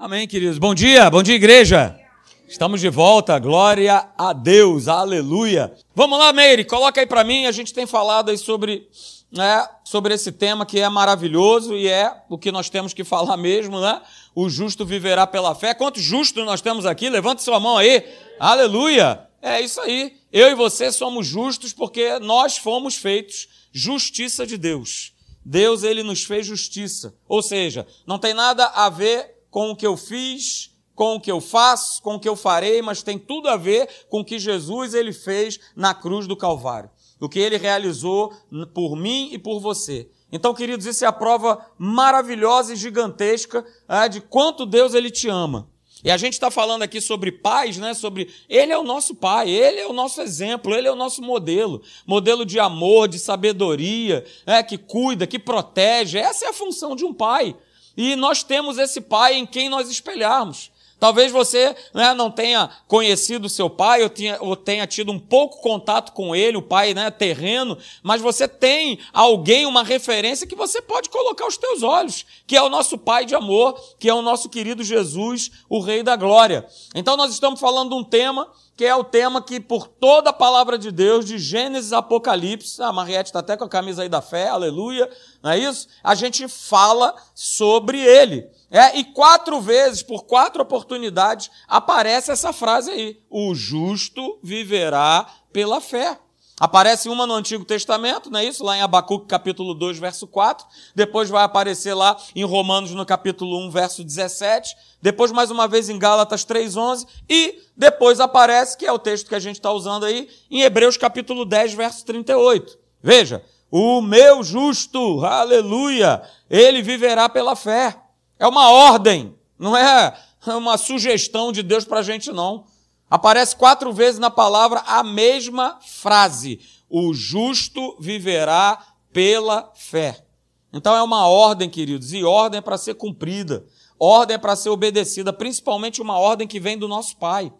Amém, queridos. Bom dia, bom dia, igreja. Estamos de volta, glória a Deus, aleluia. Vamos lá, Meire, coloca aí para mim. A gente tem falado aí sobre, né, sobre esse tema que é maravilhoso e é o que nós temos que falar mesmo, né? O justo viverá pela fé. Quantos justos nós temos aqui? Levante sua mão aí, aleluia. É isso aí. Eu e você somos justos porque nós fomos feitos justiça de Deus. Deus, ele nos fez justiça. Ou seja, não tem nada a ver com o que eu fiz, com o que eu faço, com o que eu farei, mas tem tudo a ver com o que Jesus ele fez na cruz do Calvário. O que ele realizou por mim e por você. Então, queridos, isso é a prova maravilhosa e gigantesca é, de quanto Deus ele te ama. E a gente está falando aqui sobre pais, né? Sobre ele é o nosso pai, ele é o nosso exemplo, ele é o nosso modelo, modelo de amor, de sabedoria, é, que cuida, que protege. Essa é a função de um pai. E nós temos esse pai em quem nós espelharmos. Talvez você né, não tenha conhecido seu pai ou tenha, ou tenha, tido um pouco contato com ele, o pai né, terreno, mas você tem alguém, uma referência que você pode colocar os teus olhos, que é o nosso pai de amor, que é o nosso querido Jesus, o Rei da Glória. Então nós estamos falando de um tema que é o tema que, por toda a palavra de Deus, de Gênesis a Apocalipse, a Mariette está até com a camisa aí da fé, aleluia, não é isso? A gente fala sobre ele. É, e quatro vezes, por quatro oportunidades, aparece essa frase aí: o justo viverá pela fé. Aparece uma no Antigo Testamento, não é isso? Lá em Abacuque capítulo 2, verso 4. Depois vai aparecer lá em Romanos no capítulo 1, verso 17. Depois mais uma vez em Gálatas 3, 11. E depois aparece, que é o texto que a gente está usando aí, em Hebreus capítulo 10, verso 38. Veja, o meu justo, aleluia, ele viverá pela fé. É uma ordem, não é uma sugestão de Deus para a gente, não. Aparece quatro vezes na palavra a mesma frase: o justo viverá pela fé. Então é uma ordem, queridos, e ordem é para ser cumprida, ordem é para ser obedecida, principalmente uma ordem que vem do nosso Pai.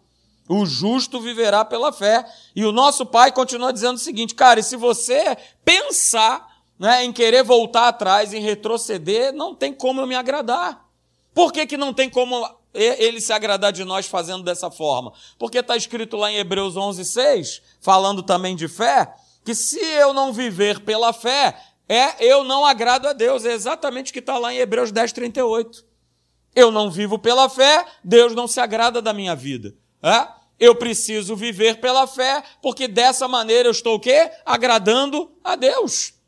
O justo viverá pela fé. E o nosso Pai continua dizendo o seguinte, cara, e se você pensar né, em querer voltar atrás, em retroceder, não tem como eu me agradar. Por que, que não tem como ele se agradar de nós fazendo dessa forma? Porque está escrito lá em Hebreus 11, 6, falando também de fé, que se eu não viver pela fé, é eu não agrado a Deus. É exatamente o que está lá em Hebreus 10, 38. Eu não vivo pela fé, Deus não se agrada da minha vida. É? Eu preciso viver pela fé, porque dessa maneira eu estou o quê? Agradando a Deus.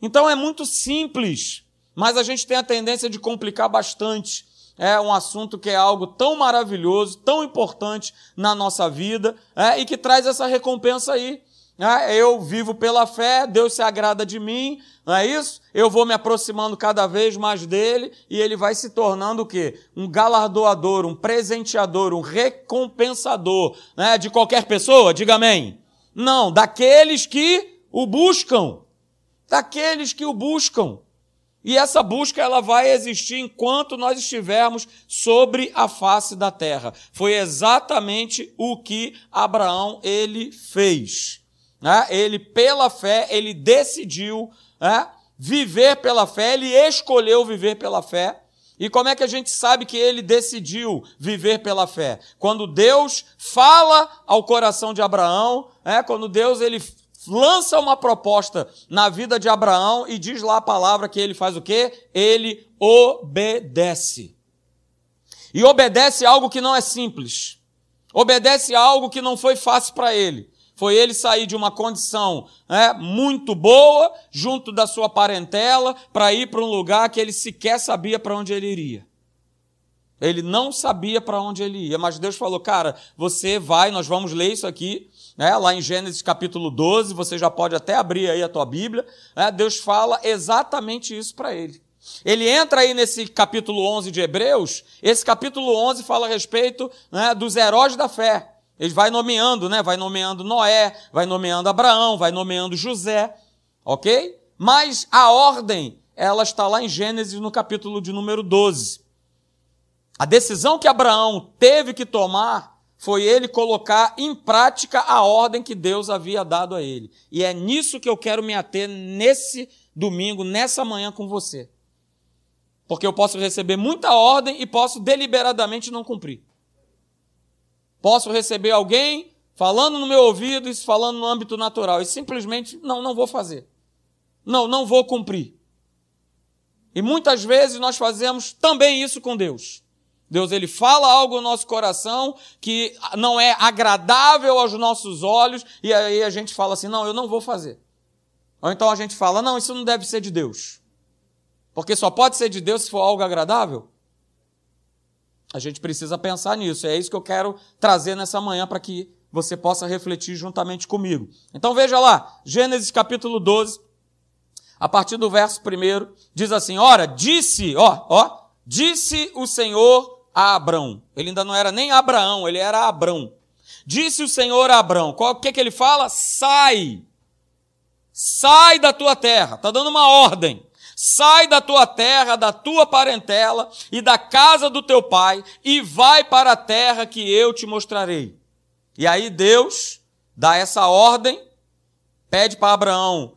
Então é muito simples, mas a gente tem a tendência de complicar bastante é um assunto que é algo tão maravilhoso, tão importante na nossa vida, é, e que traz essa recompensa aí. É, eu vivo pela fé, Deus se agrada de mim, não é isso? Eu vou me aproximando cada vez mais dele e ele vai se tornando o quê? Um galardoador, um presenteador, um recompensador né? de qualquer pessoa, diga amém. Não, daqueles que o buscam. Daqueles que o buscam. E essa busca ela vai existir enquanto nós estivermos sobre a face da terra. Foi exatamente o que Abraão ele fez. Né? Ele pela fé ele decidiu né? viver pela fé. Ele escolheu viver pela fé. E como é que a gente sabe que ele decidiu viver pela fé? Quando Deus fala ao coração de Abraão, é, quando Deus ele lança uma proposta na vida de Abraão e diz lá a palavra que ele faz o quê? Ele obedece. E obedece algo que não é simples. Obedece algo que não foi fácil para ele. Foi ele sair de uma condição né, muito boa, junto da sua parentela, para ir para um lugar que ele sequer sabia para onde ele iria. Ele não sabia para onde ele ia, mas Deus falou: Cara, você vai, nós vamos ler isso aqui, né, lá em Gênesis capítulo 12, você já pode até abrir aí a tua Bíblia. Né, Deus fala exatamente isso para ele. Ele entra aí nesse capítulo 11 de Hebreus, esse capítulo 11 fala a respeito né, dos heróis da fé. Ele vai nomeando, né? Vai nomeando Noé, vai nomeando Abraão, vai nomeando José, ok? Mas a ordem, ela está lá em Gênesis no capítulo de número 12. A decisão que Abraão teve que tomar foi ele colocar em prática a ordem que Deus havia dado a ele. E é nisso que eu quero me ater nesse domingo, nessa manhã com você. Porque eu posso receber muita ordem e posso deliberadamente não cumprir. Posso receber alguém falando no meu ouvido, isso falando no âmbito natural, e simplesmente não, não vou fazer. Não, não vou cumprir. E muitas vezes nós fazemos também isso com Deus. Deus ele fala algo no nosso coração que não é agradável aos nossos olhos e aí a gente fala assim: "Não, eu não vou fazer". Ou então a gente fala: "Não, isso não deve ser de Deus". Porque só pode ser de Deus se for algo agradável. A gente precisa pensar nisso. É isso que eu quero trazer nessa manhã para que você possa refletir juntamente comigo. Então veja lá, Gênesis capítulo 12, a partir do verso 1, diz assim: Ora, disse, ó, ó, disse o Senhor Abrão. Ele ainda não era nem Abraão, ele era Abrão. Disse o Senhor a Abrão. O que, que ele fala? Sai. Sai da tua terra. Está dando uma ordem. Sai da tua terra, da tua parentela e da casa do teu pai e vai para a terra que eu te mostrarei. E aí Deus dá essa ordem, pede para Abraão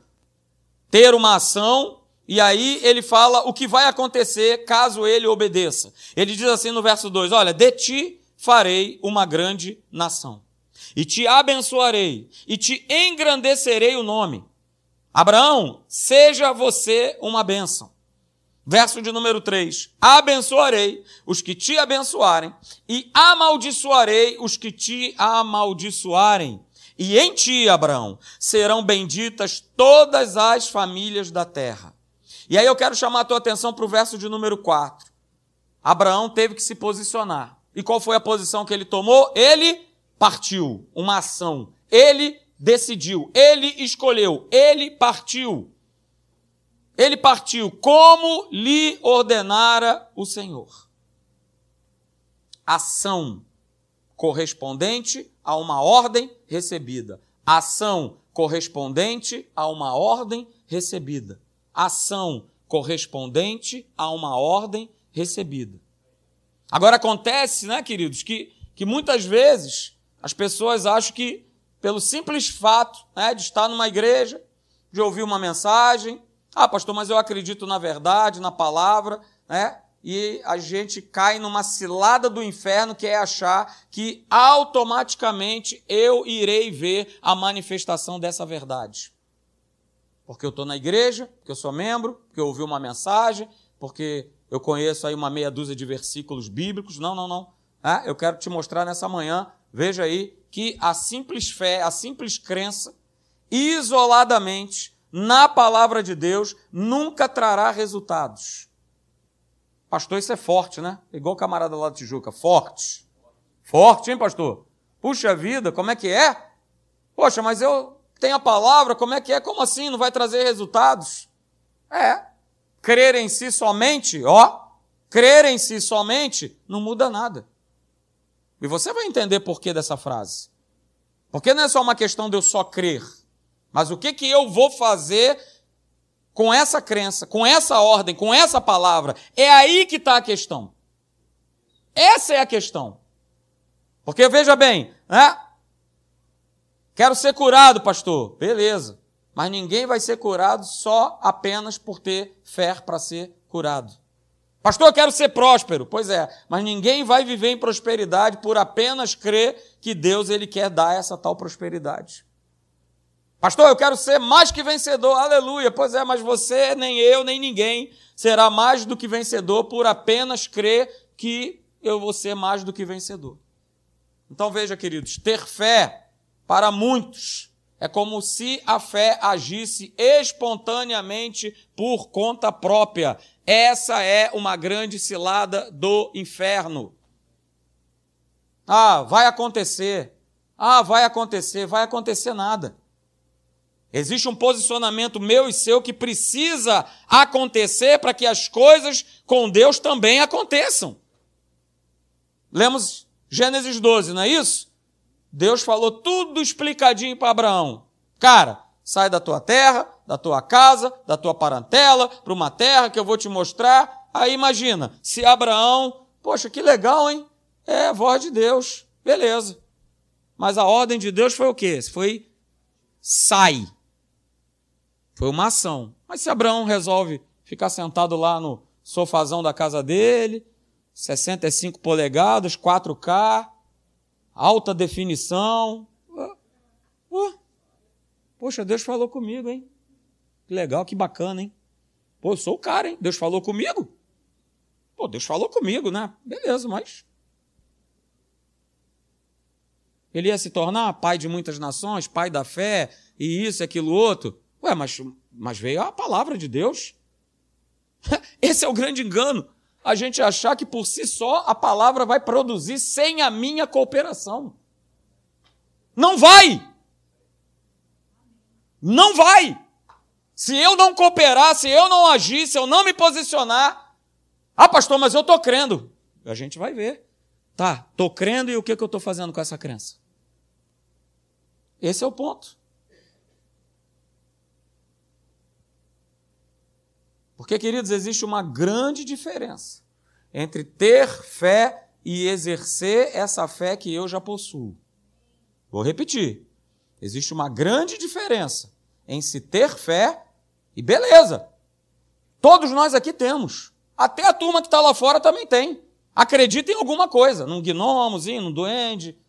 ter uma ação e aí ele fala o que vai acontecer caso ele obedeça. Ele diz assim no verso 2: Olha, de ti farei uma grande nação, e te abençoarei, e te engrandecerei o nome. Abraão, seja você uma bênção. Verso de número 3: Abençoarei os que te abençoarem, e amaldiçoarei os que te amaldiçoarem. E em ti, Abraão, serão benditas todas as famílias da terra. E aí eu quero chamar a tua atenção para o verso de número 4. Abraão teve que se posicionar. E qual foi a posição que ele tomou? Ele partiu, uma ação. Ele decidiu, ele escolheu, ele partiu. Ele partiu como lhe ordenara o Senhor. Ação correspondente a uma ordem recebida. Ação correspondente a uma ordem recebida. Ação correspondente a uma ordem recebida. Agora acontece, né, queridos, que, que muitas vezes as pessoas acham que pelo simples fato né, de estar numa igreja, de ouvir uma mensagem. Ah, pastor, mas eu acredito na verdade, na palavra, né? E a gente cai numa cilada do inferno que é achar que automaticamente eu irei ver a manifestação dessa verdade. Porque eu estou na igreja, porque eu sou membro, porque eu ouvi uma mensagem, porque eu conheço aí uma meia dúzia de versículos bíblicos. Não, não, não. É, eu quero te mostrar nessa manhã, veja aí, que a simples fé, a simples crença, isoladamente, na palavra de Deus, nunca trará resultados. Pastor, isso é forte, né? Igual o camarada lá de Tijuca, forte. Forte, hein, pastor? Puxa vida, como é que é? Poxa, mas eu tenho a palavra, como é que é? Como assim? Não vai trazer resultados? É. Crer em si somente, ó, crer em si somente não muda nada. E você vai entender por que dessa frase. Porque não é só uma questão de eu só crer, mas o que, que eu vou fazer com essa crença, com essa ordem, com essa palavra. É aí que está a questão. Essa é a questão. Porque veja bem, né? Quero ser curado, pastor. Beleza. Mas ninguém vai ser curado só apenas por ter fé para ser curado. Pastor, eu quero ser próspero. Pois é, mas ninguém vai viver em prosperidade por apenas crer que Deus ele quer dar essa tal prosperidade. Pastor, eu quero ser mais que vencedor. Aleluia. Pois é, mas você, nem eu, nem ninguém será mais do que vencedor por apenas crer que eu vou ser mais do que vencedor. Então veja, queridos, ter fé para muitos é como se a fé agisse espontaneamente por conta própria. Essa é uma grande cilada do inferno. Ah, vai acontecer. Ah, vai acontecer. Vai acontecer nada. Existe um posicionamento meu e seu que precisa acontecer para que as coisas com Deus também aconteçam. Lemos Gênesis 12, não é isso? Deus falou tudo explicadinho para Abraão. Cara, sai da tua terra, da tua casa, da tua parentela, para uma terra que eu vou te mostrar. Aí imagina, se Abraão, poxa, que legal, hein? É a voz de Deus, beleza. Mas a ordem de Deus foi o quê? Foi sai. Foi uma ação. Mas se Abraão resolve ficar sentado lá no sofazão da casa dele, 65 polegadas, 4K, alta definição. Poxa, Deus falou comigo, hein? Que legal, que bacana, hein? Pô, eu sou o cara, hein? Deus falou comigo? Pô, Deus falou comigo, né? Beleza, mas. Ele ia se tornar pai de muitas nações, pai da fé, e isso, aquilo, outro. Ué, mas, mas veio a palavra de Deus. Esse é o grande engano. A gente achar que por si só a palavra vai produzir sem a minha cooperação. Não vai! Não vai! Se eu não cooperar, se eu não agir, se eu não me posicionar, ah, pastor, mas eu estou crendo. A gente vai ver. Tá, estou crendo e o que, que eu estou fazendo com essa crença? Esse é o ponto. Porque, queridos, existe uma grande diferença entre ter fé e exercer essa fé que eu já possuo. Vou repetir. Existe uma grande diferença em se ter fé e beleza. Todos nós aqui temos. Até a turma que está lá fora também tem. Acredita em alguma coisa, num gnomozinho, num duende,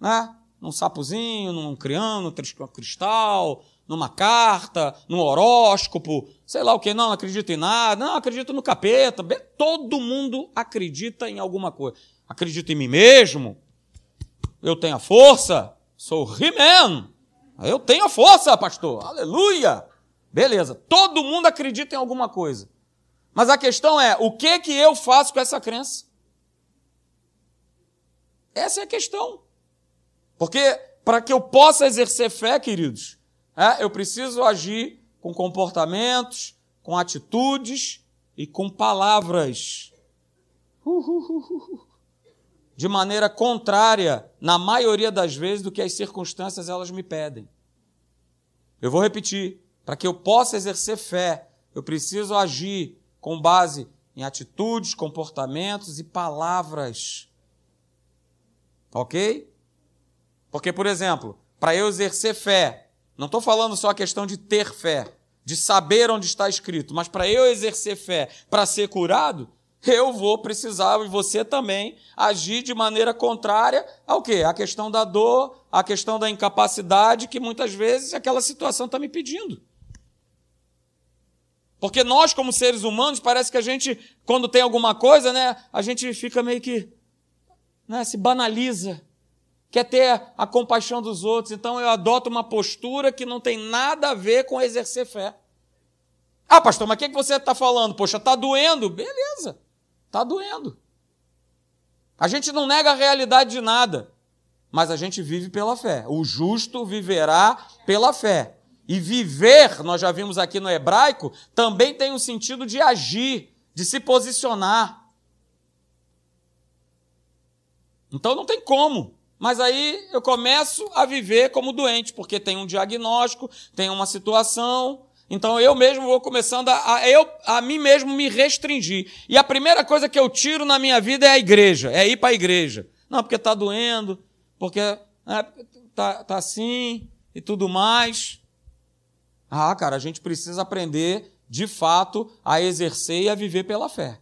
né? num sapozinho, num criano, num cristal, numa carta, num horóscopo, sei lá o que, não, não acredito em nada, não, acredito no capeta. Todo mundo acredita em alguma coisa. Acredito em mim mesmo, eu tenho a força, sou He-Man, eu tenho a força, pastor, aleluia. Beleza, todo mundo acredita em alguma coisa. Mas a questão é, o que que eu faço com essa crença? Essa é a questão. Porque para que eu possa exercer fé, queridos, é, eu preciso agir com comportamentos, com atitudes e com palavras. De maneira contrária, na maioria das vezes, do que as circunstâncias elas me pedem. Eu vou repetir. Para que eu possa exercer fé, eu preciso agir com base em atitudes, comportamentos e palavras. Ok? Porque, por exemplo, para eu exercer fé, não estou falando só a questão de ter fé, de saber onde está escrito, mas para eu exercer fé, para ser curado, eu vou precisar, e você também, agir de maneira contrária ao quê? A questão da dor, a questão da incapacidade, que muitas vezes aquela situação está me pedindo. Porque nós, como seres humanos, parece que a gente, quando tem alguma coisa, né, a gente fica meio que né, se banaliza quer ter a compaixão dos outros, então eu adoto uma postura que não tem nada a ver com exercer fé. Ah, pastor, mas o que, que você está falando? Poxa, está doendo? Beleza, está doendo. A gente não nega a realidade de nada, mas a gente vive pela fé. O justo viverá pela fé. E viver, nós já vimos aqui no hebraico, também tem um sentido de agir, de se posicionar. Então não tem como mas aí eu começo a viver como doente, porque tem um diagnóstico, tem uma situação. Então eu mesmo vou começando a, a, eu, a mim mesmo me restringir. E a primeira coisa que eu tiro na minha vida é a igreja, é ir para a igreja. Não, porque está doendo, porque está né, tá assim e tudo mais. Ah, cara, a gente precisa aprender, de fato, a exercer e a viver pela fé.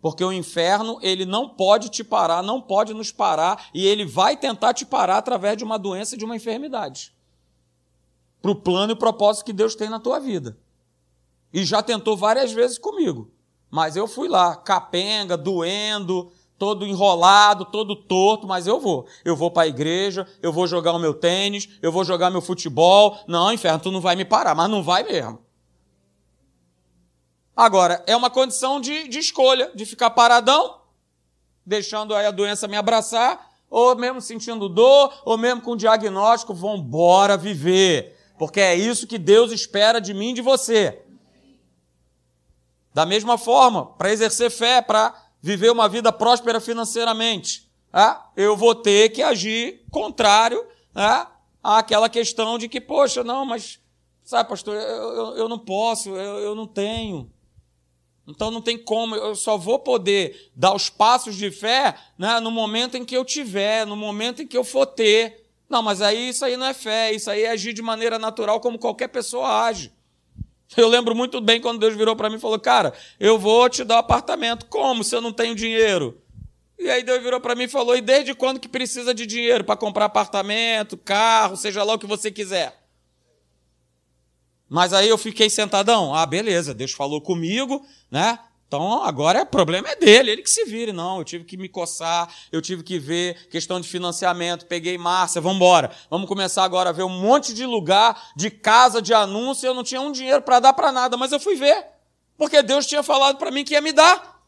Porque o inferno, ele não pode te parar, não pode nos parar, e ele vai tentar te parar através de uma doença e de uma enfermidade. Para o plano e propósito que Deus tem na tua vida. E já tentou várias vezes comigo. Mas eu fui lá, capenga, doendo, todo enrolado, todo torto, mas eu vou. Eu vou para a igreja, eu vou jogar o meu tênis, eu vou jogar meu futebol. Não, inferno, tu não vai me parar, mas não vai mesmo. Agora, é uma condição de, de escolha, de ficar paradão, deixando aí a doença me abraçar, ou mesmo sentindo dor, ou mesmo com diagnóstico, vambora viver. Porque é isso que Deus espera de mim e de você. Da mesma forma, para exercer fé, para viver uma vida próspera financeiramente, tá? eu vou ter que agir contrário tá? àquela questão de que, poxa, não, mas, sabe, pastor, eu, eu, eu não posso, eu, eu não tenho. Então não tem como, eu só vou poder dar os passos de fé né, no momento em que eu tiver, no momento em que eu for ter. Não, mas aí isso aí não é fé, isso aí é agir de maneira natural como qualquer pessoa age. Eu lembro muito bem quando Deus virou para mim e falou: Cara, eu vou te dar um apartamento. Como se eu não tenho dinheiro? E aí Deus virou para mim e falou: E desde quando que precisa de dinheiro para comprar apartamento, carro, seja lá o que você quiser? Mas aí eu fiquei sentadão. Ah, beleza, Deus falou comigo, né? Então agora o problema é dele, ele que se vire. Não, eu tive que me coçar, eu tive que ver questão de financiamento, peguei Márcia, vamos embora. Vamos começar agora a ver um monte de lugar, de casa, de anúncio, eu não tinha um dinheiro para dar para nada, mas eu fui ver, porque Deus tinha falado para mim que ia me dar.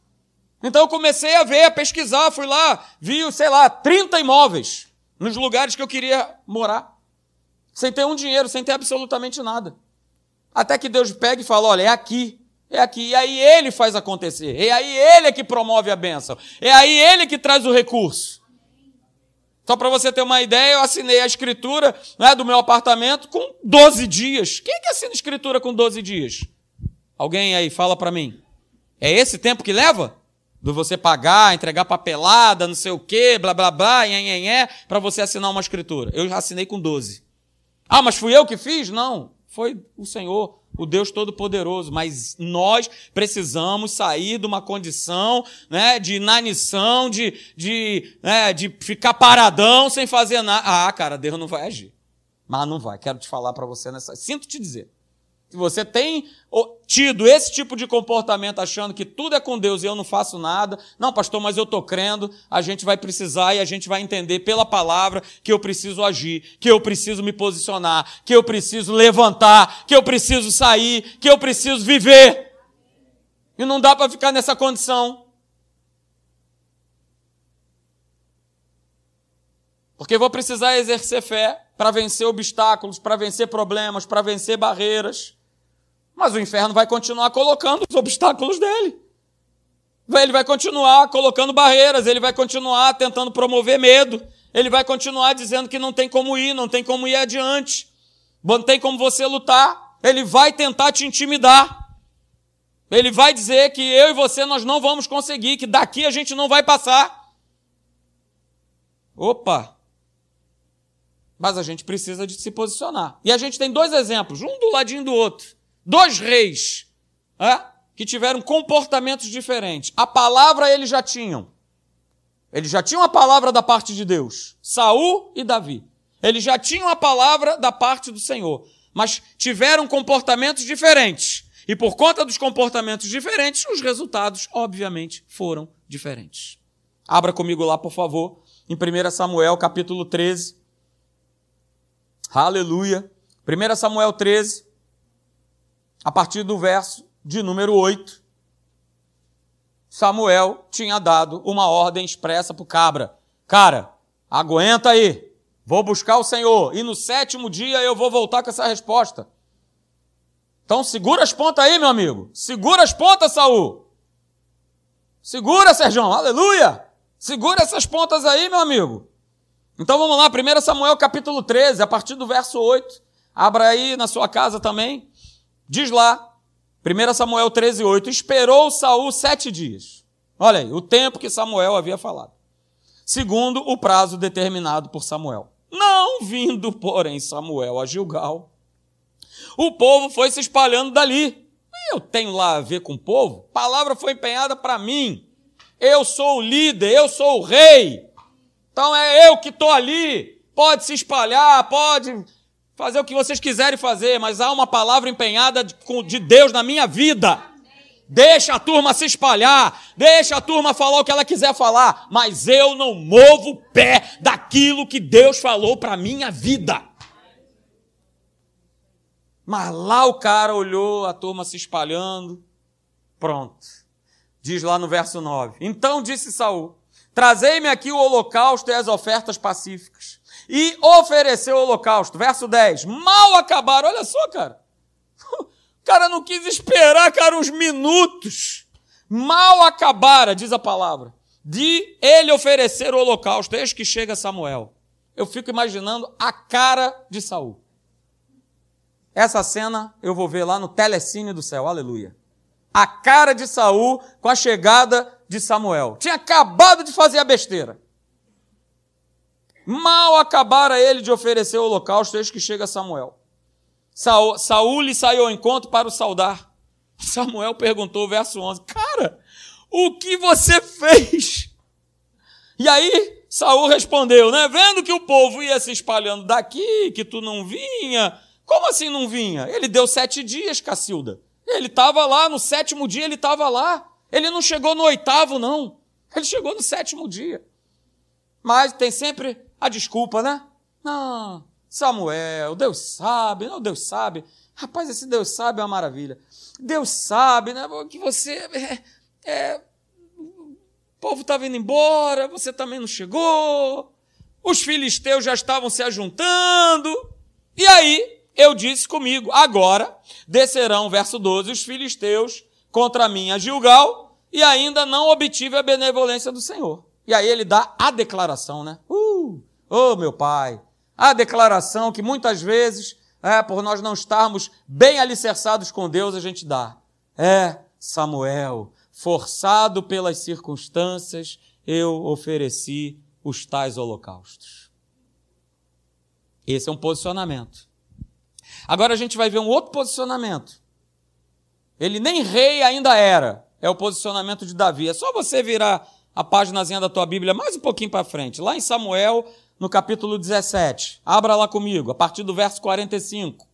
Então eu comecei a ver, a pesquisar, fui lá, vi, sei lá, 30 imóveis nos lugares que eu queria morar, sem ter um dinheiro, sem ter absolutamente nada. Até que Deus pega e fala: olha, é aqui, é aqui. E aí ele faz acontecer. E aí ele é que promove a bênção. É aí ele que traz o recurso. Só para você ter uma ideia, eu assinei a escritura né, do meu apartamento com 12 dias. Quem é que assina escritura com 12 dias? Alguém aí, fala para mim. É esse tempo que leva? Do você pagar, entregar papelada, não sei o quê, blá blá blá, para você assinar uma escritura. Eu já assinei com 12. Ah, mas fui eu que fiz? Não, foi o Senhor o Deus Todo-Poderoso, mas nós precisamos sair de uma condição né, de inanição, de, de, né, de ficar paradão sem fazer nada. Ah, cara, Deus não vai agir. Mas não vai. Quero te falar para você nessa. Sinto te dizer. Se você tem tido esse tipo de comportamento achando que tudo é com Deus e eu não faço nada, não, pastor, mas eu estou crendo, a gente vai precisar e a gente vai entender pela palavra que eu preciso agir, que eu preciso me posicionar, que eu preciso levantar, que eu preciso sair, que eu preciso viver. E não dá para ficar nessa condição. Porque vou precisar exercer fé para vencer obstáculos, para vencer problemas, para vencer barreiras. Mas o inferno vai continuar colocando os obstáculos dele. Ele vai continuar colocando barreiras, ele vai continuar tentando promover medo, ele vai continuar dizendo que não tem como ir, não tem como ir adiante, não tem como você lutar, ele vai tentar te intimidar. Ele vai dizer que eu e você nós não vamos conseguir, que daqui a gente não vai passar. Opa! Mas a gente precisa de se posicionar. E a gente tem dois exemplos, um do ladinho do outro dois reis é, que tiveram comportamentos diferentes. A palavra eles já tinham. Eles já tinham a palavra da parte de Deus, Saul e Davi. Eles já tinham a palavra da parte do Senhor, mas tiveram comportamentos diferentes. E por conta dos comportamentos diferentes, os resultados, obviamente, foram diferentes. Abra comigo lá, por favor, em 1 Samuel, capítulo 13. Aleluia. 1 Samuel 13, a partir do verso de número 8, Samuel tinha dado uma ordem expressa para o cabra: Cara, aguenta aí, vou buscar o Senhor, e no sétimo dia eu vou voltar com essa resposta. Então segura as pontas aí, meu amigo. Segura as pontas, Saul. Segura, Sérgio, aleluia! Segura essas pontas aí, meu amigo. Então vamos lá, 1 Samuel capítulo 13, a partir do verso 8. Abra aí na sua casa também. Diz lá, 1 Samuel 13, 8, esperou Saul sete dias. Olha aí, o tempo que Samuel havia falado. Segundo o prazo determinado por Samuel. Não vindo, porém, Samuel a Gilgal, o povo foi se espalhando dali. Eu tenho lá a ver com o povo? A palavra foi empenhada para mim. Eu sou o líder, eu sou o rei. Então é eu que estou ali. Pode se espalhar, pode fazer o que vocês quiserem fazer, mas há uma palavra empenhada de Deus na minha vida. Deixa a turma se espalhar, deixa a turma falar o que ela quiser falar, mas eu não movo o pé daquilo que Deus falou para minha vida. Mas lá o cara olhou a turma se espalhando. Pronto. Diz lá no verso 9. Então disse Saul: Trazei-me aqui o holocausto e as ofertas pacíficas e ofereceu o holocausto. Verso 10. Mal acabaram, olha só, cara. O cara não quis esperar, cara, uns minutos. Mal acabara, diz a palavra, de ele oferecer o holocausto. Eis que chega Samuel. Eu fico imaginando a cara de Saul. Essa cena eu vou ver lá no telecine do céu. Aleluia. A cara de Saul com a chegada de Samuel. Tinha acabado de fazer a besteira. Mal acabara ele de oferecer o holocausto, eis que chega Samuel. Saul, Saul lhe saiu ao encontro para o saudar. Samuel perguntou, verso 11: Cara, o que você fez? E aí Saul respondeu, né? Vendo que o povo ia se espalhando daqui, que tu não vinha. Como assim não vinha? Ele deu sete dias, Cacilda. Ele estava lá, no sétimo dia ele estava lá. Ele não chegou no oitavo, não. Ele chegou no sétimo dia. Mas tem sempre a desculpa, né? Não, Samuel, Deus sabe, não, Deus sabe. Rapaz, esse Deus sabe é uma maravilha. Deus sabe, né? Que você. É, é, o povo estava indo embora, você também não chegou. Os filisteus já estavam se ajuntando. E aí, eu disse comigo: agora descerão, verso 12, os filisteus contra mim a Gilgal, e ainda não obtive a benevolência do Senhor. E aí ele dá a declaração, né? Uh, oh, meu pai, a declaração que muitas vezes, é, por nós não estarmos bem alicerçados com Deus, a gente dá. É, Samuel, forçado pelas circunstâncias, eu ofereci os tais holocaustos. Esse é um posicionamento. Agora a gente vai ver um outro posicionamento. Ele nem rei ainda era. É o posicionamento de Davi. É só você virar a páginazinha da tua Bíblia mais um pouquinho para frente. Lá em Samuel, no capítulo 17. Abra lá comigo, a partir do verso 45.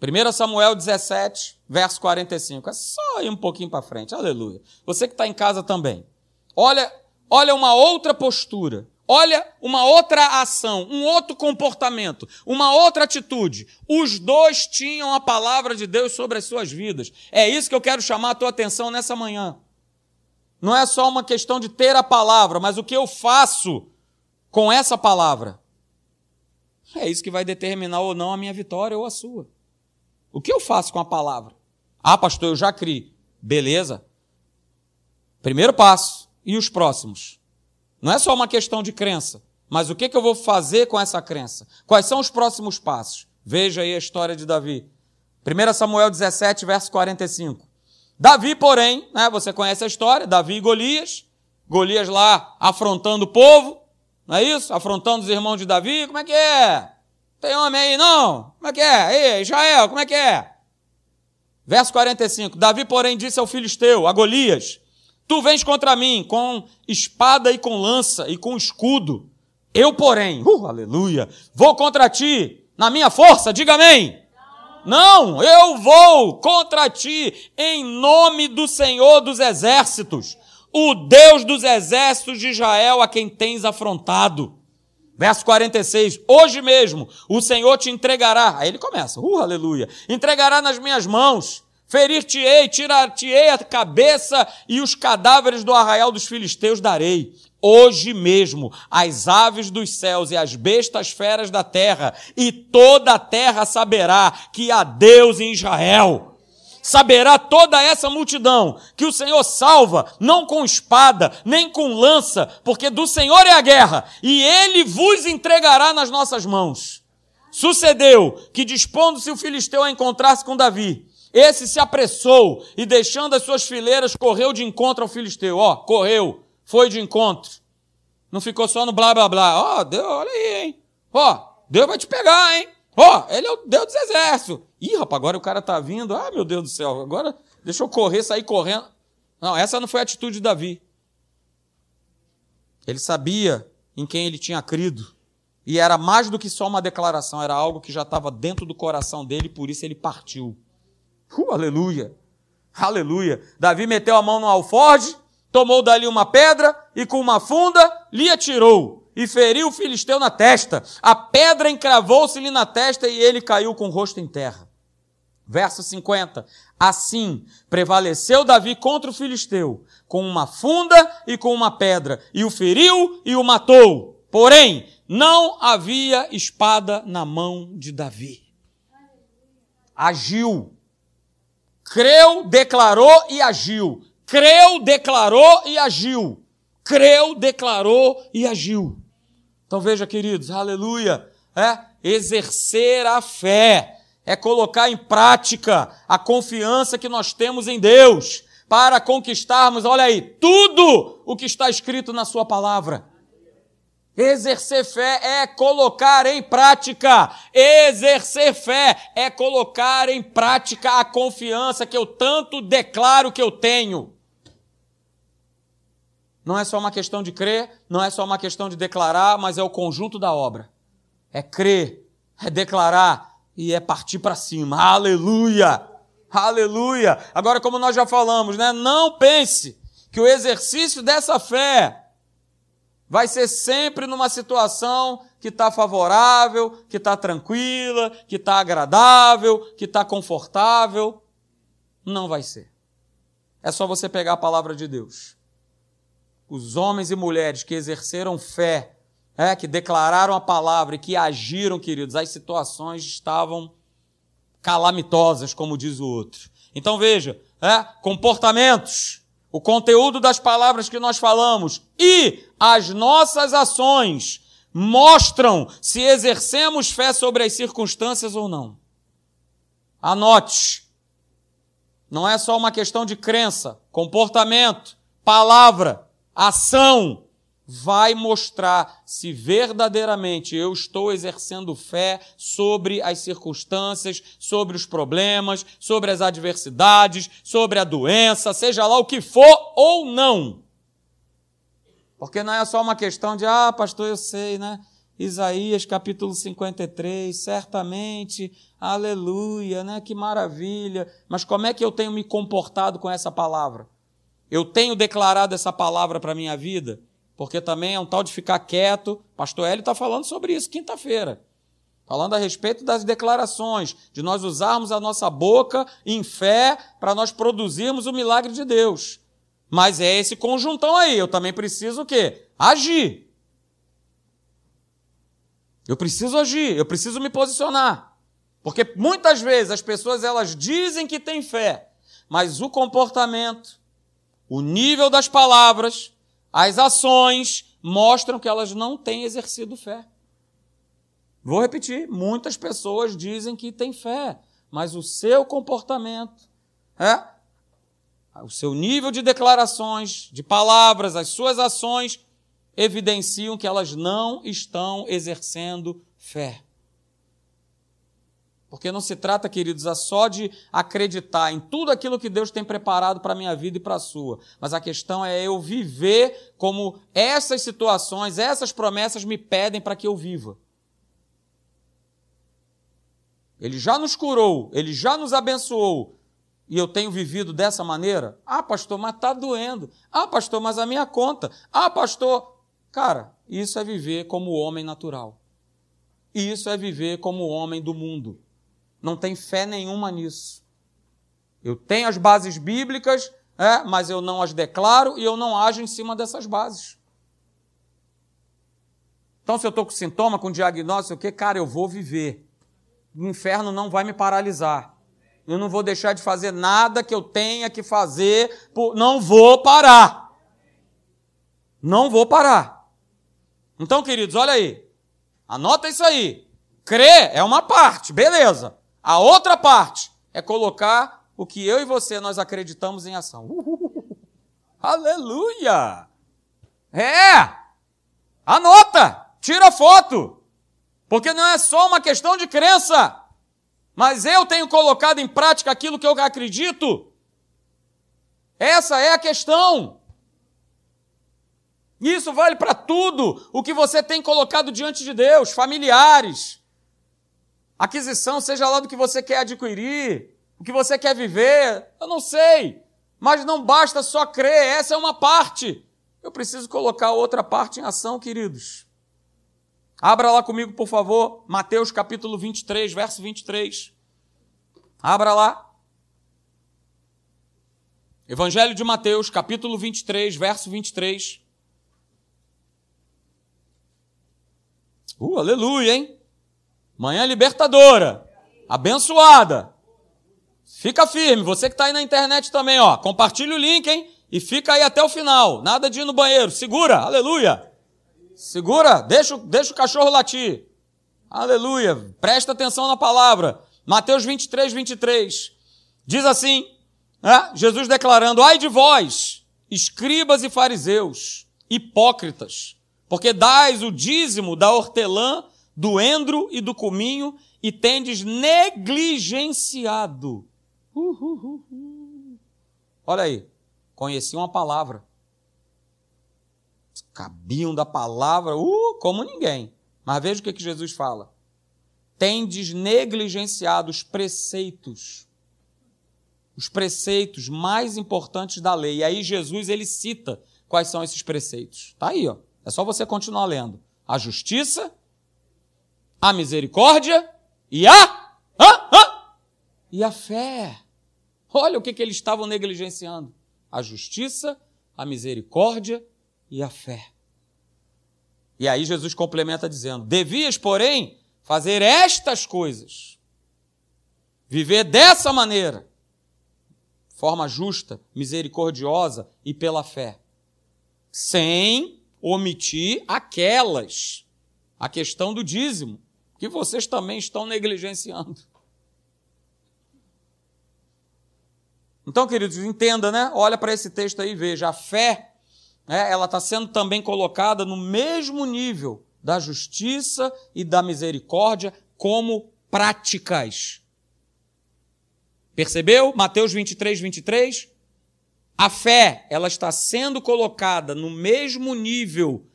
1 Samuel 17, verso 45. É só ir um pouquinho para frente. Aleluia. Você que está em casa também. Olha, olha uma outra postura. Olha uma outra ação, um outro comportamento, uma outra atitude. Os dois tinham a palavra de Deus sobre as suas vidas. É isso que eu quero chamar a tua atenção nessa manhã. Não é só uma questão de ter a palavra, mas o que eu faço com essa palavra. É isso que vai determinar ou não a minha vitória ou a sua. O que eu faço com a palavra? Ah, pastor, eu já criei. Beleza. Primeiro passo. E os próximos? Não é só uma questão de crença, mas o que, que eu vou fazer com essa crença? Quais são os próximos passos? Veja aí a história de Davi. 1 Samuel 17, verso 45. Davi, porém, né, você conhece a história, Davi e Golias, Golias lá afrontando o povo, não é isso? Afrontando os irmãos de Davi, como é que é? Tem homem aí, não? Como é que é? Ei, Israel, como é que é? Verso 45. Davi, porém, disse ao filisteu, a Golias, Tu vens contra mim com espada e com lança e com escudo. Eu, porém, uh, aleluia, vou contra ti na minha força, diga amém. Não. eu vou contra ti em nome do Senhor dos exércitos, o Deus dos exércitos de Israel a quem tens afrontado. Verso 46, hoje mesmo o Senhor te entregará, aí ele começa, uh, aleluia, entregará nas minhas mãos, Ferir-te-ei, tirar-te-ei a cabeça e os cadáveres do arraial dos filisteus darei. Hoje mesmo as aves dos céus e as bestas feras da terra, e toda a terra saberá que há Deus em Israel. Saberá toda essa multidão que o Senhor salva, não com espada, nem com lança, porque do Senhor é a guerra, e ele vos entregará nas nossas mãos. Sucedeu que, dispondo-se o filisteu a encontrar-se com Davi, esse se apressou e, deixando as suas fileiras, correu de encontro ao filisteu. Ó, correu, foi de encontro. Não ficou só no blá blá blá. Ó, Deus, olha aí, hein? Ó, Deus vai te pegar, hein? Ó, ele é o Deus dos exércitos. Ih, rapaz, agora o cara tá vindo. Ah, meu Deus do céu, agora deixa eu correr, sair correndo. Não, essa não foi a atitude de Davi. Ele sabia em quem ele tinha crido. E era mais do que só uma declaração, era algo que já estava dentro do coração dele, por isso ele partiu. Uh, aleluia! Aleluia! Davi meteu a mão no alforge, tomou dali uma pedra e com uma funda lhe atirou e feriu o filisteu na testa. A pedra encravou-se-lhe na testa e ele caiu com o rosto em terra. Verso 50. Assim prevaleceu Davi contra o filisteu, com uma funda e com uma pedra, e o feriu e o matou. Porém, não havia espada na mão de Davi. Agiu Creu, declarou e agiu. Creu, declarou e agiu. Creu, declarou e agiu. Então veja, queridos, aleluia. É exercer a fé, é colocar em prática a confiança que nós temos em Deus para conquistarmos, olha aí, tudo o que está escrito na Sua palavra. Exercer fé é colocar em prática. Exercer fé é colocar em prática a confiança que eu tanto declaro que eu tenho. Não é só uma questão de crer, não é só uma questão de declarar, mas é o conjunto da obra. É crer, é declarar e é partir para cima. Aleluia! Aleluia! Agora, como nós já falamos, né? Não pense que o exercício dessa fé vai ser sempre numa situação que está favorável, que está tranquila, que está agradável, que está confortável. Não vai ser. É só você pegar a palavra de Deus. Os homens e mulheres que exerceram fé, é, que declararam a palavra e que agiram, queridos, as situações estavam calamitosas, como diz o outro. Então veja, é, comportamentos, o conteúdo das palavras que nós falamos e as nossas ações mostram se exercemos fé sobre as circunstâncias ou não. Anote. Não é só uma questão de crença, comportamento, palavra, ação vai mostrar se verdadeiramente eu estou exercendo fé sobre as circunstâncias, sobre os problemas, sobre as adversidades, sobre a doença, seja lá o que for ou não. Porque não é só uma questão de, ah, pastor, eu sei, né? Isaías capítulo 53, certamente, aleluia, né? Que maravilha. Mas como é que eu tenho me comportado com essa palavra? Eu tenho declarado essa palavra para a minha vida? Porque também é um tal de ficar quieto. Pastor Hélio está falando sobre isso quinta-feira. Falando a respeito das declarações, de nós usarmos a nossa boca em fé para nós produzirmos o milagre de Deus. Mas é esse conjuntão aí. Eu também preciso o quê? Agir. Eu preciso agir, eu preciso me posicionar. Porque muitas vezes as pessoas elas dizem que têm fé, mas o comportamento, o nível das palavras, as ações mostram que elas não têm exercido fé. Vou repetir: muitas pessoas dizem que têm fé, mas o seu comportamento, é, o seu nível de declarações, de palavras, as suas ações evidenciam que elas não estão exercendo fé. Porque não se trata, queridos, só de acreditar em tudo aquilo que Deus tem preparado para a minha vida e para a sua. Mas a questão é eu viver como essas situações, essas promessas me pedem para que eu viva. Ele já nos curou, ele já nos abençoou. E eu tenho vivido dessa maneira? Ah, pastor, mas está doendo. Ah, pastor, mas a minha conta. Ah, pastor. Cara, isso é viver como homem natural. Isso é viver como homem do mundo não tem fé nenhuma nisso. Eu tenho as bases bíblicas, é, mas eu não as declaro e eu não ajo em cima dessas bases. Então, se eu estou com sintoma, com diagnóstico, o que, cara, eu vou viver. O inferno não vai me paralisar. Eu não vou deixar de fazer nada que eu tenha que fazer, por... não vou parar. Não vou parar. Então, queridos, olha aí. Anota isso aí. Crer é uma parte, beleza. A outra parte é colocar o que eu e você nós acreditamos em ação. Uhul. Aleluia! É! Anota! Tira foto! Porque não é só uma questão de crença, mas eu tenho colocado em prática aquilo que eu acredito. Essa é a questão. Isso vale para tudo o que você tem colocado diante de Deus, familiares, aquisição, seja lá do que você quer adquirir, o que você quer viver, eu não sei. Mas não basta só crer, essa é uma parte. Eu preciso colocar outra parte em ação, queridos. Abra lá comigo, por favor, Mateus capítulo 23, verso 23. Abra lá. Evangelho de Mateus, capítulo 23, verso 23. Uh, aleluia, hein? Manhã libertadora, abençoada. Fica firme, você que está aí na internet também, ó. Compartilha o link, hein? E fica aí até o final. Nada de ir no banheiro. Segura, aleluia. Segura, deixa, deixa o cachorro latir. Aleluia. Presta atenção na palavra. Mateus 23, 23. Diz assim, né? Jesus declarando: Ai de vós, escribas e fariseus, hipócritas, Porque dás o dízimo da hortelã, do endro e do cominho, e tendes negligenciado. Uh, uh, uh, Olha aí, conheci uma palavra. Cabiam da palavra, uh, como ninguém. Mas veja o que, que Jesus fala. Tendes negligenciado os preceitos os preceitos mais importantes da lei. E aí Jesus ele cita quais são esses preceitos. Tá aí, ó. É só você continuar lendo. A justiça, a misericórdia e a ah, ah, e a fé. Olha o que, que eles estavam negligenciando: a justiça, a misericórdia e a fé. E aí Jesus complementa dizendo: Devias, porém, fazer estas coisas, viver dessa maneira, forma justa, misericordiosa e pela fé, sem omitir aquelas, a questão do dízimo, que vocês também estão negligenciando. Então, queridos, entenda, né? Olha para esse texto aí e veja, a fé, né, ela está sendo também colocada no mesmo nível da justiça e da misericórdia como práticas. Percebeu? Mateus 23, 23. A fé, ela está sendo colocada no mesmo nível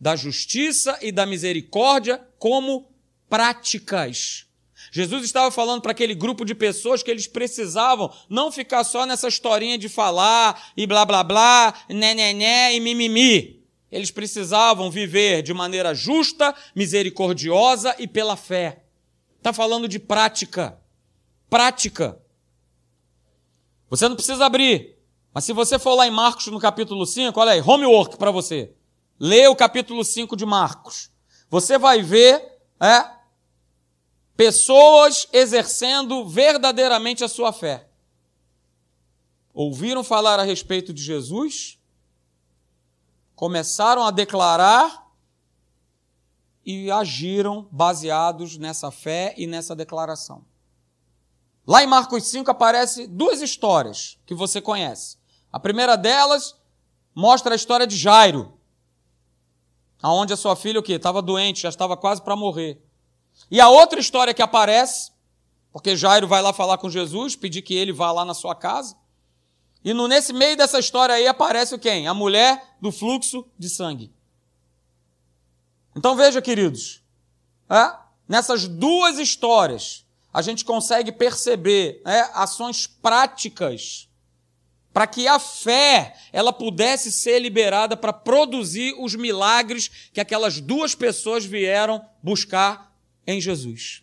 da justiça e da misericórdia como práticas. Jesus estava falando para aquele grupo de pessoas que eles precisavam não ficar só nessa historinha de falar e blá blá blá, né, né, né e mimimi. Eles precisavam viver de maneira justa, misericordiosa e pela fé. Está falando de prática. Prática. Você não precisa abrir. Mas se você for lá em Marcos no capítulo 5, olha aí, homework para você. Lê o capítulo 5 de Marcos. Você vai ver é, pessoas exercendo verdadeiramente a sua fé. Ouviram falar a respeito de Jesus, começaram a declarar e agiram baseados nessa fé e nessa declaração. Lá em Marcos 5 aparece duas histórias que você conhece. A primeira delas mostra a história de Jairo, aonde a sua filha o quê? Estava doente, já estava quase para morrer. E a outra história que aparece, porque Jairo vai lá falar com Jesus, pedir que ele vá lá na sua casa. E no, nesse meio dessa história aí aparece quem? A mulher do fluxo de sangue. Então veja, queridos, é? nessas duas histórias, a gente consegue perceber né, ações práticas para que a fé ela pudesse ser liberada para produzir os milagres que aquelas duas pessoas vieram buscar em Jesus.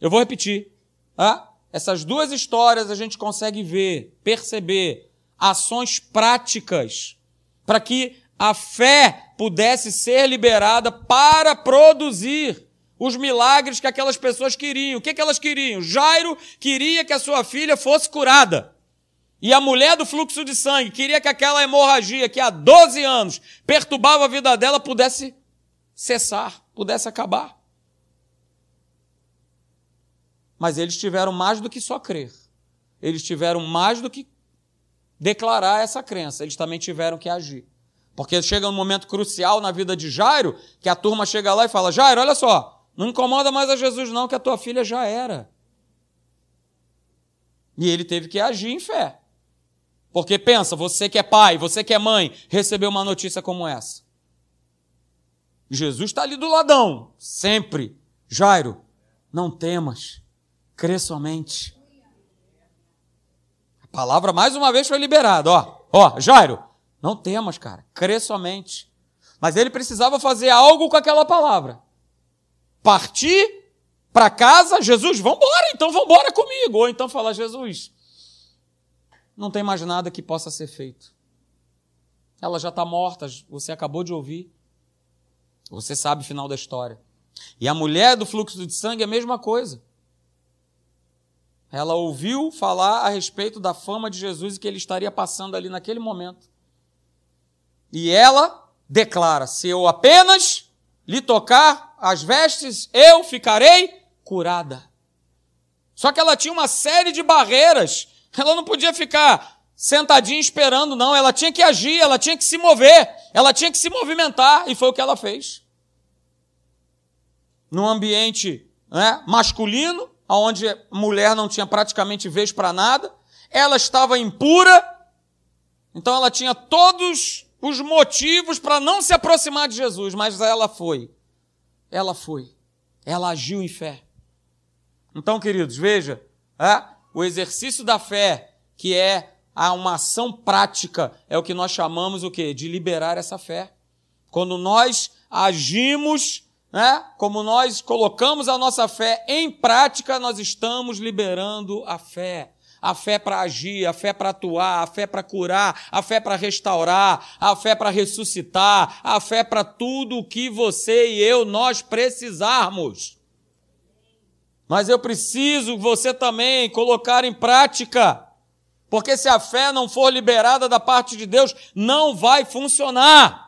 Eu vou repetir. Tá? Essas duas histórias a gente consegue ver, perceber ações práticas para que a fé pudesse ser liberada para produzir os milagres que aquelas pessoas queriam. O que, que elas queriam? Jairo queria que a sua filha fosse curada. E a mulher do fluxo de sangue queria que aquela hemorragia que há 12 anos perturbava a vida dela pudesse cessar, pudesse acabar. Mas eles tiveram mais do que só crer. Eles tiveram mais do que declarar essa crença. Eles também tiveram que agir. Porque chega um momento crucial na vida de Jairo, que a turma chega lá e fala: Jairo, olha só, não incomoda mais a Jesus, não, que a tua filha já era. E ele teve que agir em fé. Porque pensa, você que é pai, você que é mãe, recebeu uma notícia como essa. Jesus está ali do ladão, sempre. Jairo, não temas, crê somente. A palavra mais uma vez foi liberada, ó. Ó, Jairo, não temas, cara, crê somente. Mas ele precisava fazer algo com aquela palavra partir para casa, Jesus, vamos embora, então vamos embora comigo. Ou então falar, Jesus, não tem mais nada que possa ser feito. Ela já está morta, você acabou de ouvir. Você sabe o final da história. E a mulher do fluxo de sangue é a mesma coisa. Ela ouviu falar a respeito da fama de Jesus e que ele estaria passando ali naquele momento. E ela declara: se eu apenas lhe tocar as vestes, eu ficarei curada. Só que ela tinha uma série de barreiras. Ela não podia ficar sentadinha esperando, não. Ela tinha que agir, ela tinha que se mover, ela tinha que se movimentar, e foi o que ela fez. Num ambiente né, masculino, onde a mulher não tinha praticamente vez para nada, ela estava impura, então ela tinha todos os motivos para não se aproximar de Jesus, mas ela foi. Ela foi. Ela agiu em fé. Então, queridos, veja, é, o exercício da fé, que é uma ação prática, é o que nós chamamos o quê? De liberar essa fé. Quando nós agimos, né, como nós colocamos a nossa fé em prática, nós estamos liberando a fé a fé para agir, a fé para atuar, a fé para curar, a fé para restaurar, a fé para ressuscitar, a fé para tudo o que você e eu nós precisarmos. Mas eu preciso você também colocar em prática. Porque se a fé não for liberada da parte de Deus, não vai funcionar.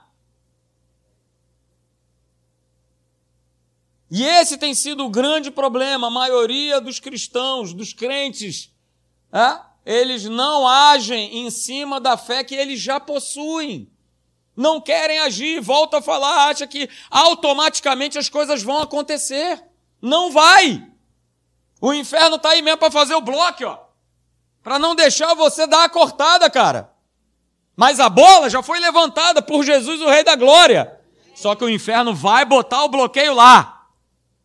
E esse tem sido o grande problema. A maioria dos cristãos, dos crentes, é? eles não agem em cima da fé que eles já possuem. Não querem agir, volta a falar, acha que automaticamente as coisas vão acontecer. Não vai. O inferno está aí mesmo para fazer o bloco, ó. Para não deixar você dar a cortada, cara. Mas a bola já foi levantada por Jesus, o Rei da Glória. Só que o inferno vai botar o bloqueio lá.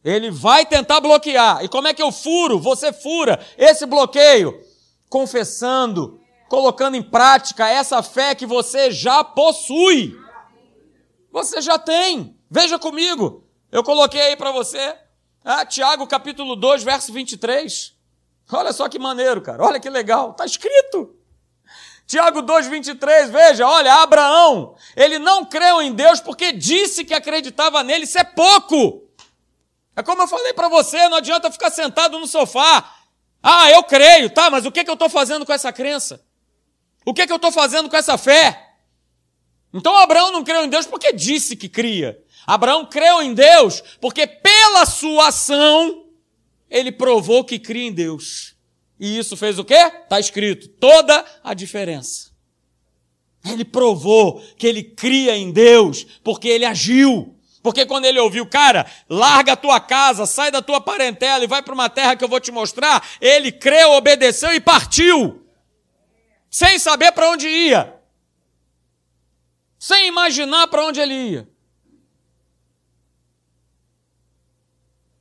Ele vai tentar bloquear. E como é que eu furo? Você fura esse bloqueio confessando, colocando em prática essa fé que você já possui. Você já tem. Veja comigo. Eu coloquei aí para você, ah, Tiago capítulo 2, verso 23. Olha só que maneiro, cara. Olha que legal. Está escrito. Tiago 2, 23, veja, olha, Abraão, ele não creu em Deus porque disse que acreditava nele, isso é pouco. É como eu falei para você, não adianta ficar sentado no sofá ah, eu creio, tá, mas o que, que eu estou fazendo com essa crença? O que, que eu estou fazendo com essa fé? Então Abraão não creu em Deus porque disse que cria. Abraão creu em Deus porque, pela sua ação, ele provou que cria em Deus. E isso fez o quê? Está escrito: toda a diferença. Ele provou que ele cria em Deus porque ele agiu. Porque quando ele ouviu, cara, larga a tua casa, sai da tua parentela e vai para uma terra que eu vou te mostrar, ele creu, obedeceu e partiu. Sem saber para onde ia. Sem imaginar para onde ele ia.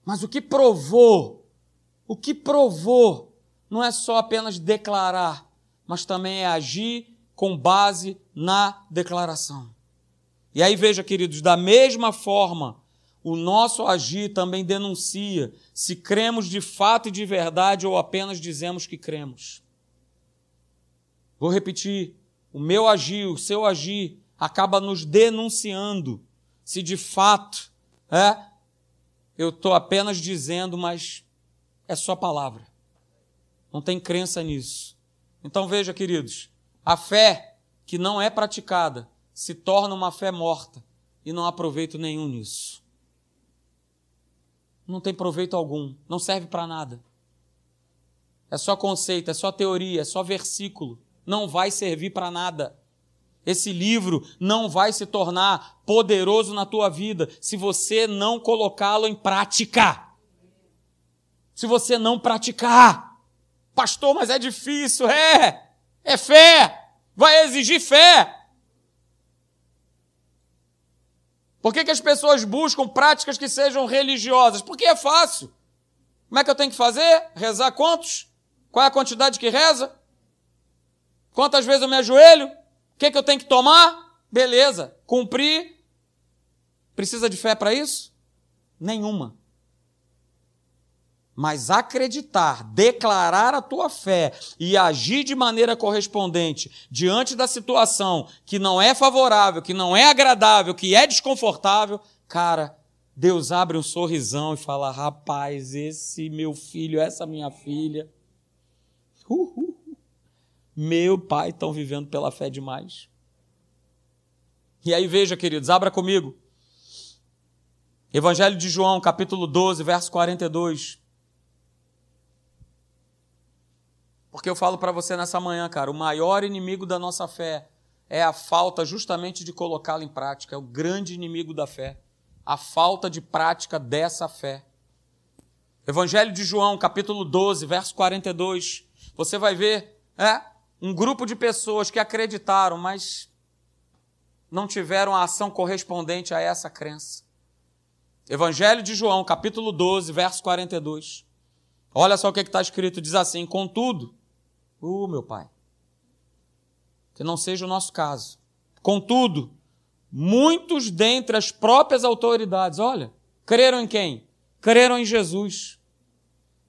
Mas o que provou, o que provou, não é só apenas declarar, mas também é agir com base na declaração. E aí veja, queridos, da mesma forma, o nosso agir também denuncia se cremos de fato e de verdade ou apenas dizemos que cremos. Vou repetir: o meu agir, o seu agir, acaba nos denunciando se de fato é, eu estou apenas dizendo, mas é só palavra. Não tem crença nisso. Então veja, queridos, a fé que não é praticada se torna uma fé morta e não há proveito nenhum nisso. Não tem proveito algum, não serve para nada. É só conceito, é só teoria, é só versículo, não vai servir para nada. Esse livro não vai se tornar poderoso na tua vida se você não colocá-lo em prática. Se você não praticar. Pastor, mas é difícil. É, é fé. Vai exigir fé. Por que, que as pessoas buscam práticas que sejam religiosas? Porque é fácil. Como é que eu tenho que fazer? Rezar quantos? Qual é a quantidade que reza? Quantas vezes eu me ajoelho? O que, que eu tenho que tomar? Beleza, cumprir. Precisa de fé para isso? Nenhuma mas acreditar, declarar a tua fé e agir de maneira correspondente diante da situação que não é favorável, que não é agradável, que é desconfortável, cara, Deus abre um sorrisão e fala: rapaz, esse meu filho, essa minha filha, uhul, meu pai estão vivendo pela fé demais. E aí veja, queridos, abra comigo. Evangelho de João, capítulo 12, verso 42. Porque eu falo para você nessa manhã, cara, o maior inimigo da nossa fé é a falta justamente de colocá-la em prática. É o grande inimigo da fé. A falta de prática dessa fé. Evangelho de João, capítulo 12, verso 42. Você vai ver, é, um grupo de pessoas que acreditaram, mas não tiveram a ação correspondente a essa crença. Evangelho de João, capítulo 12, verso 42. Olha só o que está escrito: diz assim: Contudo, uh, meu Pai, que não seja o nosso caso. Contudo, muitos dentre as próprias autoridades, olha, creram em quem? Creram em Jesus.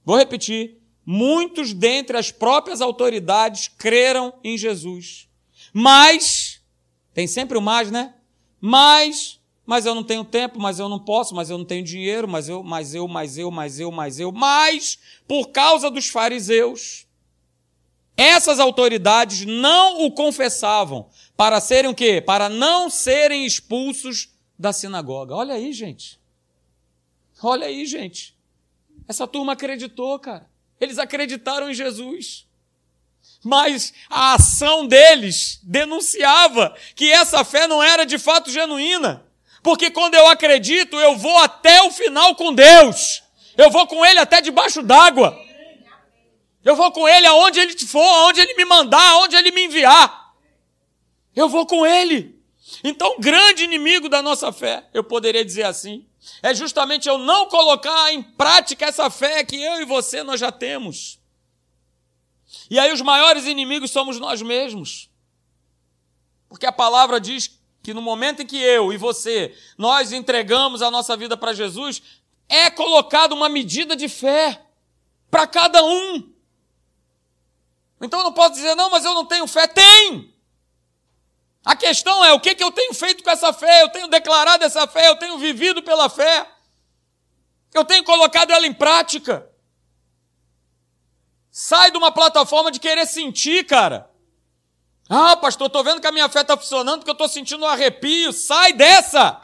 Vou repetir. Muitos dentre as próprias autoridades creram em Jesus. Mas, tem sempre o mais, né? Mas mas eu não tenho tempo, mas eu não posso, mas eu não tenho dinheiro, mas eu, mas eu, mas eu, mas eu, mas eu, mas por causa dos fariseus, essas autoridades não o confessavam para serem o quê? Para não serem expulsos da sinagoga. Olha aí, gente. Olha aí, gente. Essa turma acreditou, cara. Eles acreditaram em Jesus. Mas a ação deles denunciava que essa fé não era de fato genuína. Porque quando eu acredito, eu vou até o final com Deus. Eu vou com Ele até debaixo d'água. Eu vou com Ele aonde Ele for, aonde Ele me mandar, aonde Ele me enviar. Eu vou com Ele. Então, o grande inimigo da nossa fé, eu poderia dizer assim, é justamente eu não colocar em prática essa fé que eu e você nós já temos. E aí os maiores inimigos somos nós mesmos. Porque a palavra diz que no momento em que eu e você, nós entregamos a nossa vida para Jesus, é colocada uma medida de fé para cada um. Então eu não posso dizer, não, mas eu não tenho fé. Tem! A questão é o que, que eu tenho feito com essa fé? Eu tenho declarado essa fé, eu tenho vivido pela fé, eu tenho colocado ela em prática. Sai de uma plataforma de querer sentir, cara. Ah, pastor, estou vendo que a minha fé está funcionando porque eu estou sentindo um arrepio. Sai dessa!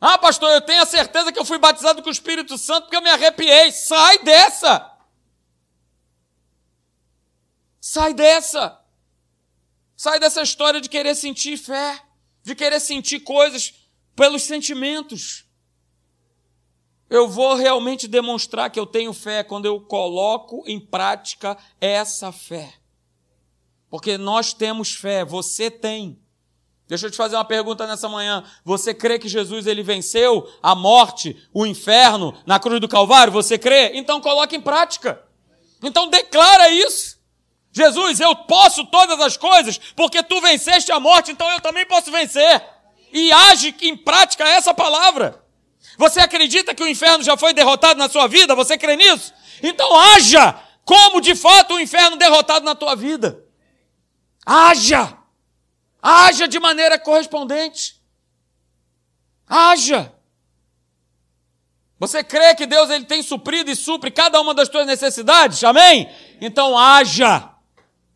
Ah, pastor, eu tenho a certeza que eu fui batizado com o Espírito Santo porque eu me arrepiei. Sai dessa! Sai dessa! Sai dessa história de querer sentir fé, de querer sentir coisas pelos sentimentos. Eu vou realmente demonstrar que eu tenho fé quando eu coloco em prática essa fé. Porque nós temos fé, você tem. Deixa eu te fazer uma pergunta nessa manhã. Você crê que Jesus ele venceu a morte, o inferno na cruz do Calvário? Você crê? Então coloque em prática. Então declara isso. Jesus, eu posso todas as coisas porque tu venceste a morte, então eu também posso vencer. E age em prática essa palavra. Você acredita que o inferno já foi derrotado na sua vida? Você crê nisso? Então haja como de fato o inferno derrotado na tua vida. Haja! Haja de maneira correspondente. Haja! Você crê que Deus ele tem suprido e supre cada uma das tuas necessidades? Amém? Então haja.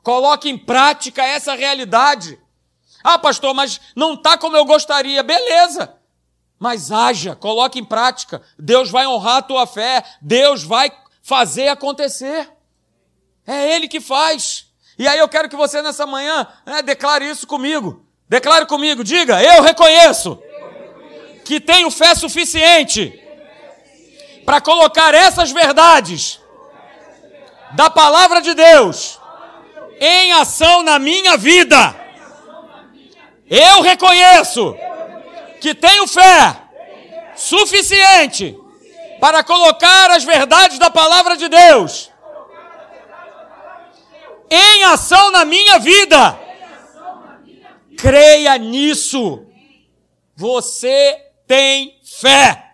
Coloque em prática essa realidade. Ah, pastor, mas não está como eu gostaria. Beleza. Mas haja, coloque em prática. Deus vai honrar a tua fé. Deus vai fazer acontecer. É Ele que faz. E aí eu quero que você nessa manhã né, declare isso comigo. Declare comigo, diga, eu reconheço que tenho fé suficiente para colocar essas verdades da palavra de Deus em ação na minha vida. Eu reconheço que tenho fé suficiente para colocar as verdades da palavra de Deus em ação na minha vida. Creia nisso. Você tem fé.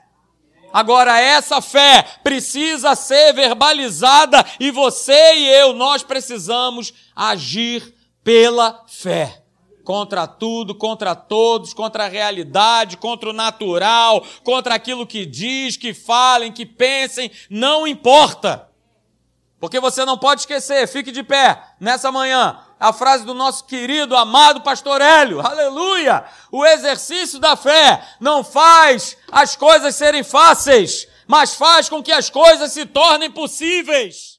Agora, essa fé precisa ser verbalizada e você e eu, nós precisamos agir pela fé. Contra tudo, contra todos, contra a realidade, contra o natural, contra aquilo que diz, que falem, que pensem, não importa. Porque você não pode esquecer, fique de pé nessa manhã, a frase do nosso querido, amado pastor Hélio, aleluia! O exercício da fé não faz as coisas serem fáceis, mas faz com que as coisas se tornem possíveis.